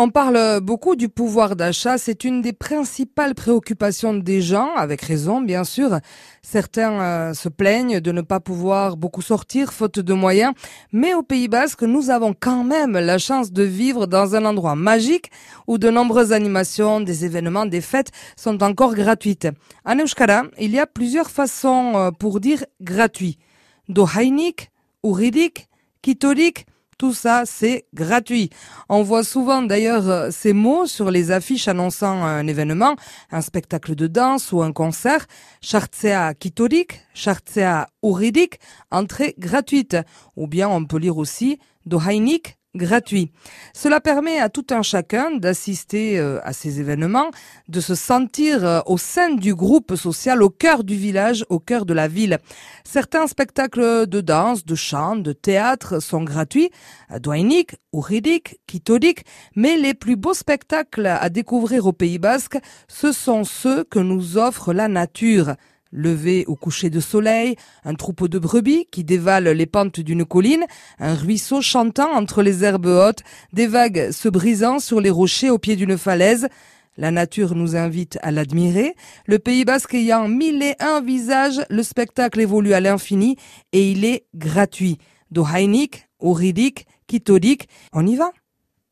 On parle beaucoup du pouvoir d'achat, c'est une des principales préoccupations des gens, avec raison bien sûr. Certains euh, se plaignent de ne pas pouvoir beaucoup sortir faute de moyens, mais au Pays Basque, nous avons quand même la chance de vivre dans un endroit magique où de nombreuses animations, des événements, des fêtes sont encore gratuites. En Euskara, il y a plusieurs façons euh, pour dire gratuit. Dohainik, uridik, kitorik, tout ça, c'est gratuit. On voit souvent d'ailleurs euh, ces mots sur les affiches annonçant un événement, un spectacle de danse ou un concert. Chartsea kitorik, chartsea uridik, entrée gratuite. Ou bien on peut lire aussi dohainik, gratuit. Cela permet à tout un chacun d'assister euh, à ces événements, de se sentir euh, au sein du groupe social, au cœur du village, au cœur de la ville. Certains spectacles de danse, de chant, de théâtre sont gratuits, douaniques, ouridiques, kitodiques, mais les plus beaux spectacles à découvrir au Pays Basque, ce sont ceux que nous offre la nature. Levé au coucher de soleil, un troupeau de brebis qui dévalent les pentes d'une colline, un ruisseau chantant entre les herbes hautes, des vagues se brisant sur les rochers au pied d'une falaise. La nature nous invite à l'admirer. Le Pays basque ayant mille et un visages, le spectacle évolue à l'infini et il est gratuit. Dohainik, Auridique, Kitodik, on y va